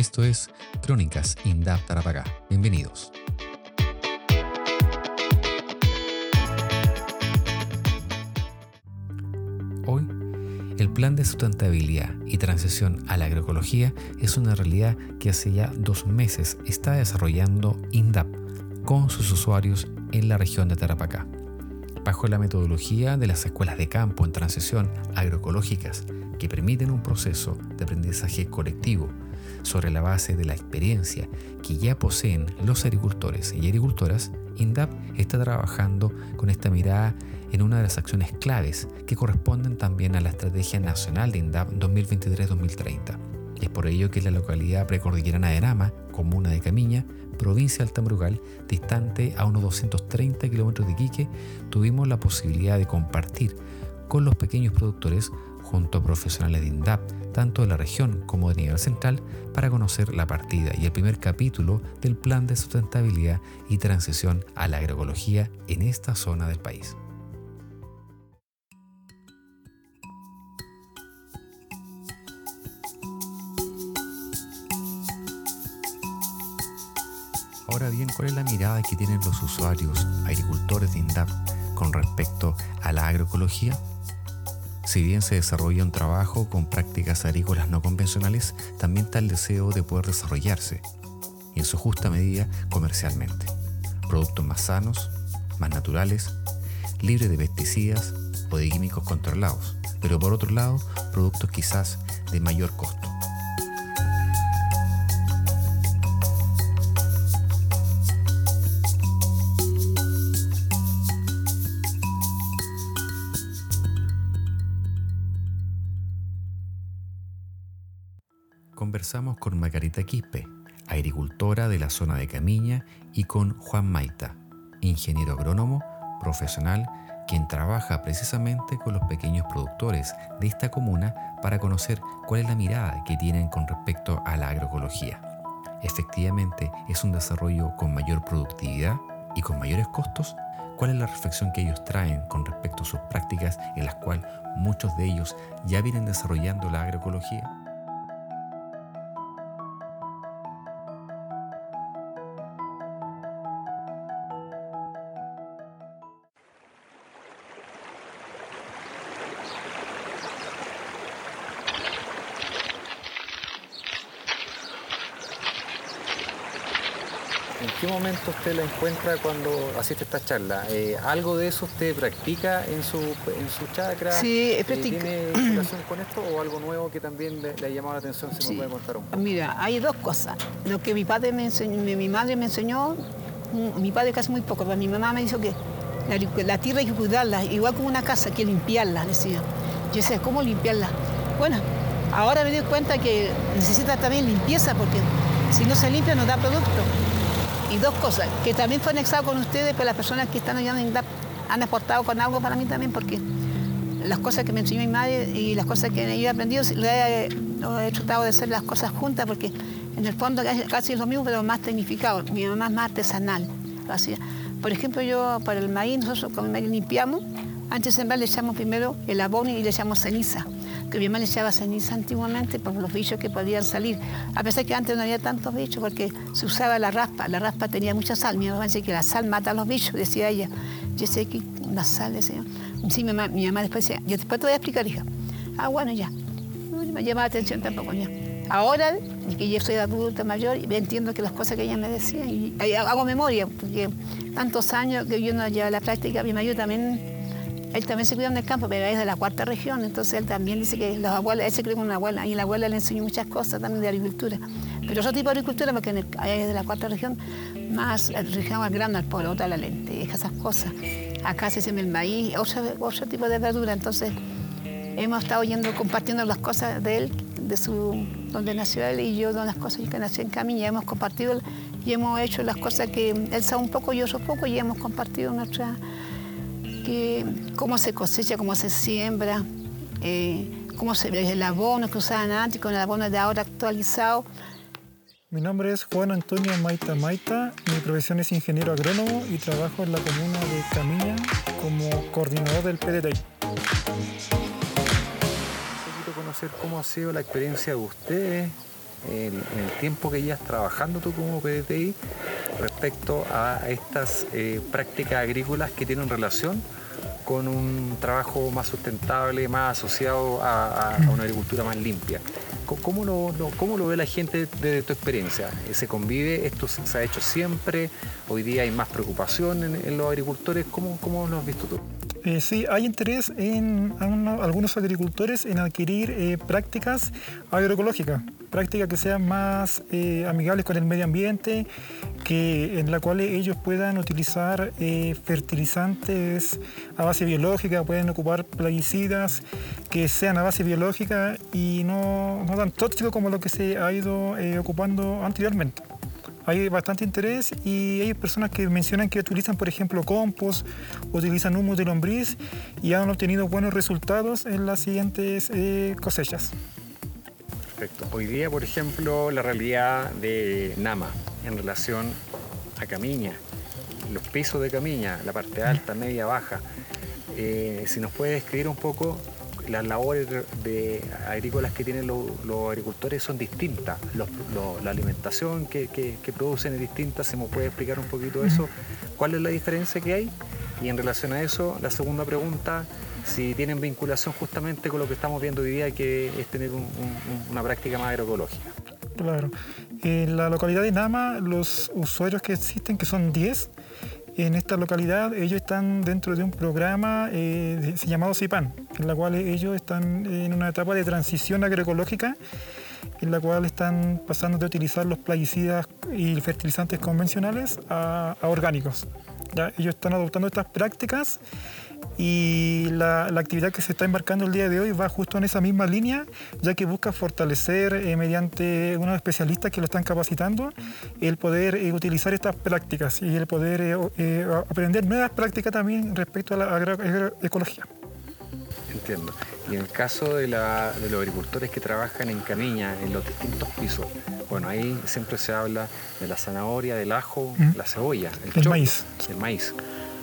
Esto es Crónicas INDAP Tarapacá. Bienvenidos. Hoy, el plan de sustentabilidad y transición a la agroecología es una realidad que hace ya dos meses está desarrollando INDAP con sus usuarios en la región de Tarapacá. Bajo la metodología de las escuelas de campo en transición agroecológicas que permiten un proceso de aprendizaje colectivo sobre la base de la experiencia que ya poseen los agricultores y agricultoras, INDAP está trabajando con esta mirada en una de las acciones claves que corresponden también a la Estrategia Nacional de INDAP 2023-2030. Es por ello que la localidad precordillerana de Nama, comuna de Camiña, provincia del Tambrugal, distante a unos 230 kilómetros de Iquique, tuvimos la posibilidad de compartir con los pequeños productores junto a profesionales de INDAP, tanto de la región como de nivel central, para conocer la partida y el primer capítulo del plan de sustentabilidad y transición a la agroecología en esta zona del país. Ahora bien, ¿cuál es la mirada que tienen los usuarios, agricultores de INDAP con respecto a la agroecología? Si bien se desarrolla un trabajo con prácticas agrícolas no convencionales, también está el deseo de poder desarrollarse, y en su justa medida comercialmente. Productos más sanos, más naturales, libres de pesticidas o de químicos controlados, pero por otro lado, productos quizás de mayor costo. Con Margarita Quispe, agricultora de la zona de Camiña, y con Juan Maita, ingeniero agrónomo profesional, quien trabaja precisamente con los pequeños productores de esta comuna para conocer cuál es la mirada que tienen con respecto a la agroecología. Efectivamente, ¿es un desarrollo con mayor productividad y con mayores costos? ¿Cuál es la reflexión que ellos traen con respecto a sus prácticas en las cuales muchos de ellos ya vienen desarrollando la agroecología? Momento usted la encuentra cuando asiste a esta charla? Eh, ¿Algo de eso usted practica en su, en su chakra? Sí, eh. ¿Tiene relación con esto o algo nuevo que también le, le ha llamado la atención? Si Sí. me puede contar un poco. Mira, hay dos cosas. Lo que mi padre me enseñó, mi, madre me enseñó, mm, mi padre casi muy poco, pero mi mamá me dijo que la, tierra hay que cuidarla, igual como una casa, hay que limpiarla, decía. Yo decía, ¿cómo limpiarla? Bueno, ahora me doy cuenta que necesita también limpieza, porque si no se limpia no da producto. Y dos cosas, que también fue anexado con ustedes, pero las personas que están allá en INDAP han aportado con algo para mí también, porque las cosas que me enseñó mi madre y las cosas que yo he aprendido, lo he, tratado de hacer las cosas juntas, porque en el fondo casi, casi es lo mismo, pero más tecnificado. Mi mamá es más artesanal, lo hacía. Por ejemplo, yo para el maíz, nosotros con el maíz limpiamos, antes de sembrar le echamos primero el abono y le echamos ceniza. Que mi mamá le echaba ceniza antiguamente por los bichos que podían salir. A pesar que antes no había tantos bichos porque se usaba la raspa. La raspa tenía mucha sal. Mi mamá decía que la sal mata a los bichos, decía ella. Yo sé que la sal, decía. Sí, mi mamá, mi mamá después decía, yo después te voy a explicar, hija. Ah, bueno, ya. No me llamaba la atención tampoco, ya. Ahora, que yo soy adulta mayor, entiendo que las cosas que ella me decía, y hago memoria, porque tantos años que yo no lleva la práctica, mi marido también él también se cuida en el campo, pero es de la cuarta región, entonces él también dice que los abuelos, él se crió con una abuela, y la abuela le enseñó muchas cosas también de agricultura. Pero otro tipo de agricultura, porque es de la cuarta región, más región más grande al pueblo, otra la lenteja, esas cosas. Acá se siembra el maíz, otro, tipo de verdura, entonces hemos estado yendo, compartiendo las cosas de él, de su, donde nació él, y yo de las cosas que nací en Camiña, hemos compartido y hemos hecho las cosas que él sabe un poco, yo soy poco, y hemos compartido nuestra que cómo se cosecha, cómo se siembra, eh, cómo se el abono que usaban antes con el abono de ahora actualizado. Mi nombre es Juan Antonio Maita Maita, mi profesión es ingeniero agrónomo y trabajo en la comuna de Camiña como coordinador del PDTI. Poquito conocer cómo ha sido la experiencia de ustedes en, el tiempo que llevas trabajando tú como PDTI respecto a estas eh, prácticas agrícolas que tienen relación con un trabajo más sustentable, más asociado a, una agricultura más limpia. ¿Cómo lo, ¿Cómo lo, ve la gente desde tu experiencia? ¿Se convive? ¿Esto se ha hecho siempre? ¿Hoy día hay más preocupación en, los agricultores? ¿Cómo, ¿Cómo, lo has visto tú? Eh, sí, hay interés en, algunos agricultores en adquirir eh, prácticas agroecológicas, prácticas que sean más eh, amigables con el medio ambiente, que, en la cual ellos puedan utilizar fertilizantes a base biológica, pueden ocupar plaguicidas que sean a base biológica y no, no tan tóxicos como lo que se ha ido ocupando anteriormente hay bastante interés y hay personas que mencionan que utilizan, por ejemplo, compost, utilizan humus de lombriz y han obtenido buenos resultados en las siguientes eh, cosechas. Perfecto. Hoy día, por ejemplo, la realidad de Nama en relación a Camiña, los pisos de Camiña, la parte alta, media, baja. Eh, si nos puede describir un poco las labores de agrícolas que tienen los, agricultores son distintas. la alimentación que, producen es distinta. ¿Se me puede explicar un poquito eso? ¿Cuál es la diferencia que hay? Y en relación a eso, la segunda pregunta, si tienen vinculación justamente con lo que estamos viendo hoy día, que es tener una práctica más agroecológica. Claro. En la localidad de Nama, los usuarios que existen, que son 10, en esta localidad ellos están dentro de un programa eh, llamado CIPAN, en la cual ellos están en una etapa de transición agroecológica, en la cual están pasando de utilizar los plaguicidas y fertilizantes convencionales a, orgánicos. Ellos están adoptando estas prácticas y la, actividad que se está embarcando el día de hoy va justo en esa misma línea, ya que busca fortalecer eh, mediante unos especialistas que lo están capacitando el poder eh, utilizar estas prácticas y el poder eh, aprender nuevas prácticas también respecto a la agroecología. Entiendo. Y en el caso de, los agricultores que trabajan en Camiña, en los distintos pisos, bueno, ahí siempre se habla de la zanahoria, del ajo, la cebolla, el, maíz. El maíz.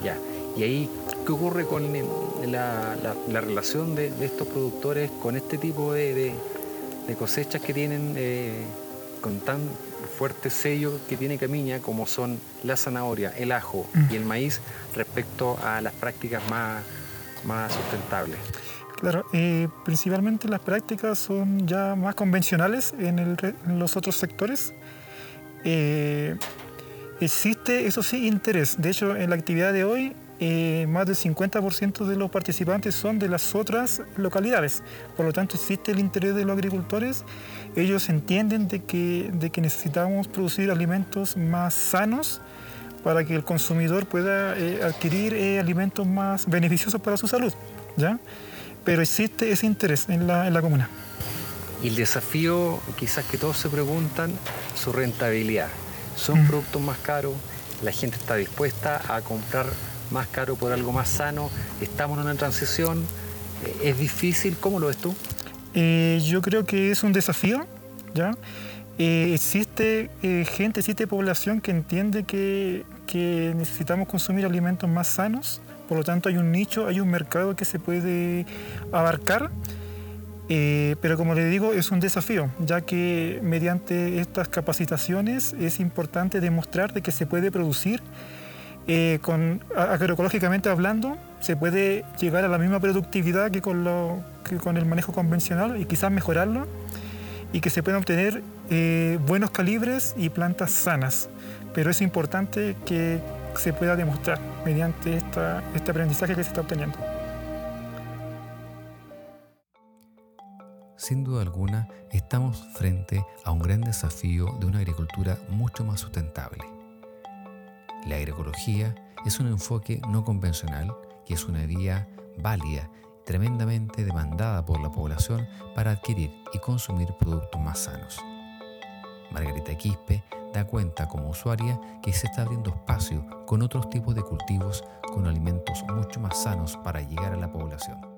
Ya. Y ahí, ¿qué ocurre con la, relación de, estos productores con este tipo de, cosechas que tienen eh, con tan fuerte sello que tiene Camiña como son la zanahoria, el ajo y el maíz respecto a las prácticas más, más sustentables? Claro, eh, principalmente las prácticas son ya más convencionales en, los otros sectores. Eh, existe, eso sí, interés. De hecho, en la actividad de hoy eh, más del 50% de los participantes son de las otras localidades. Por lo tanto, existe el interés de los agricultores. Ellos entienden de que, de que necesitamos producir alimentos más sanos para que el consumidor pueda eh, adquirir eh, alimentos más beneficiosos para su salud. ¿ya? Pero existe ese interés en la, en la comuna. Y el desafío, quizás que todos se preguntan, su rentabilidad. Son mm. productos más caros, la gente está dispuesta a comprar más caro por algo más sano, estamos en una transición, eh, es difícil, ¿cómo lo ves tú? Eh, yo creo que es un desafío, ¿ya? Eh, existe gente, existe población que entiende que, que necesitamos consumir alimentos más sanos, por lo tanto hay un nicho, hay un mercado que se puede abarcar. pero como le digo, es un desafío, ya que mediante estas capacitaciones es importante demostrar de que se puede producir eh, con, agroecológicamente hablando, se puede llegar a la misma productividad que con, el manejo convencional y quizás mejorarlo y que se puedan obtener eh, buenos calibres y plantas sanas. Pero es importante que se pueda demostrar mediante este aprendizaje que se está obteniendo. Sin duda alguna, estamos frente a un gran desafío de una agricultura mucho más sustentable la agroecología es un enfoque no convencional que es una vía válida, tremendamente demandada por la población para adquirir y consumir productos más sanos. Margarita Quispe da cuenta como usuaria que se está abriendo espacio con otros tipos de cultivos con alimentos mucho más sanos para llegar a la población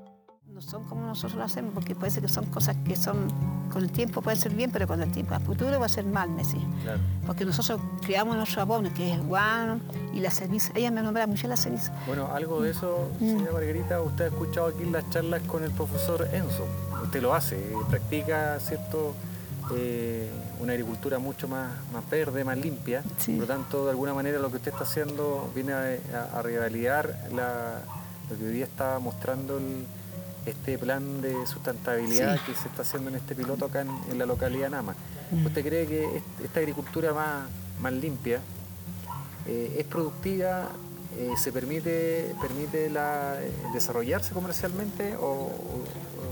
son como nosotros lo hacemos, porque puede ser que son cosas que son, con el tiempo pueden ser bien, pero con el tiempo a futuro va a ser mal, me claro. Porque nosotros creamos nuestro abono, que es guano y la ceniza. Ella me nombra mucho la ceniza. Bueno, algo de eso, mm. señora Margarita, usted ha escuchado aquí las charlas con el profesor Enzo. Usted lo hace, practica cierto eh, una agricultura mucho más, más verde, más limpia. Por lo tanto, de alguna manera lo que usted está haciendo viene a, a, revalidar lo que hoy día está mostrando este plan de sustentabilidad que se está haciendo en este piloto acá en, la localidad Nama. Mm. ¿Usted cree que esta agricultura más, más limpia eh, es productiva, eh, se permite, permite la, desarrollarse comercialmente o,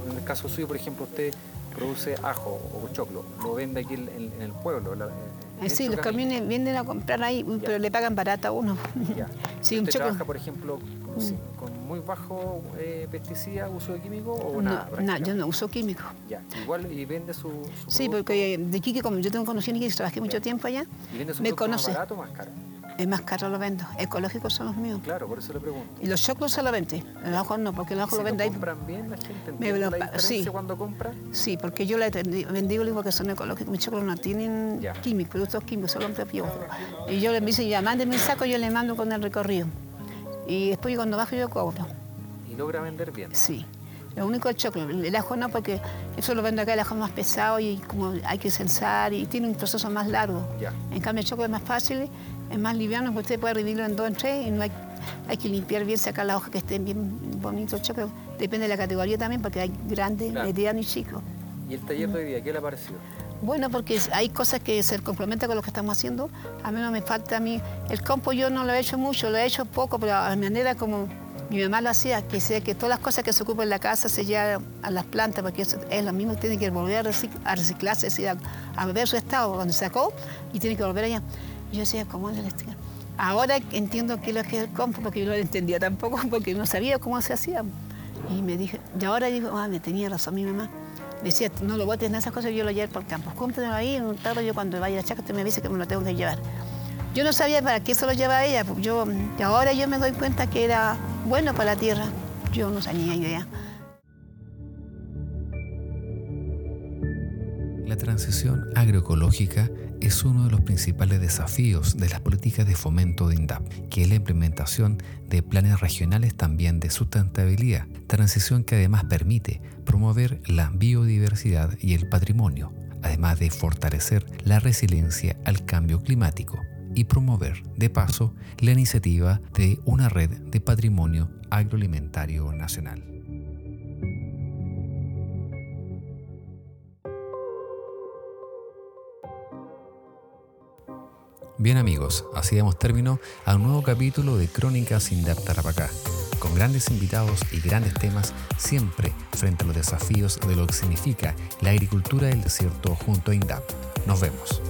en el caso suyo, por ejemplo, usted produce ajo o choclo, lo vende aquí en, el pueblo. Eh, sí, los camiones vienen a comprar ahí, pero le pagan barata a uno. sí, ¿Usted trabaja, por ejemplo, mm. Muy bajo eh, pesticida, uso de químico o no, nada? No, yo no uso químico. Ya, igual y vende su, Sí, porque de Quique, como yo tengo conocido que trabajé mucho tiempo allá, ¿Y vende su me conoce. más barato o más caro? Es más caro lo vendo. Ecológicos son los míos. Claro, por eso le pregunto. Y los choclos se lo venden. El ajo no, porque el ajo lo vende ahí. compran bien la gente? Me lo, la sí. cuando compra? Sí, porque yo le vendido digo que son ecológicos. Mis choclos no tienen químicos, productos químicos, solo propio. Y yo le dice, ya, mándeme el saco, yo le mando con el recorrido. Y después cuando bajo yo cobro. ¿Y logra vender bien? Sí. Lo único es el choclo, el ajo no, porque eso lo vende acá, el ajo es más pesado y como hay que censar y tiene un proceso más largo. En cambio el choclo es más fácil es más liviano, porque usted puede dividirlo en dos, en tres, y no hay, hay que limpiar bien, sacar las hojas que estén bien bonitos, choclo. Depende de la categoría también, porque hay grandes, medianos y chicos. ¿Y el taller de hoy día, qué le ha parecido? Bueno, porque hay cosas que se complementan con lo que estamos haciendo. A mí no me falta a mí. El campo yo no lo he hecho mucho, lo he hecho poco, pero a manera como mi mamá lo hacía, que sea que todas las cosas que se ocupan en la casa se llevan a las plantas, porque eso es lo mismo, tiene que volver a, reciclarse, a, a, su estado, cuando sacó, y tiene que volver allá. Yo decía, ¿cómo es el estilo? Ahora entiendo qué es lo que el compo, porque yo no lo entendía tampoco, porque no sabía cómo se hacía. Y me dije, y ahora digo, ah, me tenía razón mi mamá. Decía, no lo botes en esas cosas, yo lo llevo por el campo. Cómpralo ahí, un tarro, yo cuando vaya a la chaca, usted me dice que me lo tengo que llevar. Yo no sabía para qué se lo llevaba ella, yo, y ahora yo me doy cuenta que era bueno para la tierra. Yo no sabía idea. Transición agroecológica es uno de los principales desafíos de las políticas de fomento de INDAP, que es la implementación de planes regionales también de sustentabilidad, transición que además permite promover la biodiversidad y el patrimonio, además de fortalecer la resiliencia al cambio climático y promover, de paso, la iniciativa de una red de patrimonio agroalimentario nacional. Bien amigos, así damos término a un nuevo capítulo de Crónicas Indap Tarapacá, con grandes invitados y grandes temas siempre frente a los desafíos de lo que significa la agricultura del desierto junto a INDAP. Nos vemos.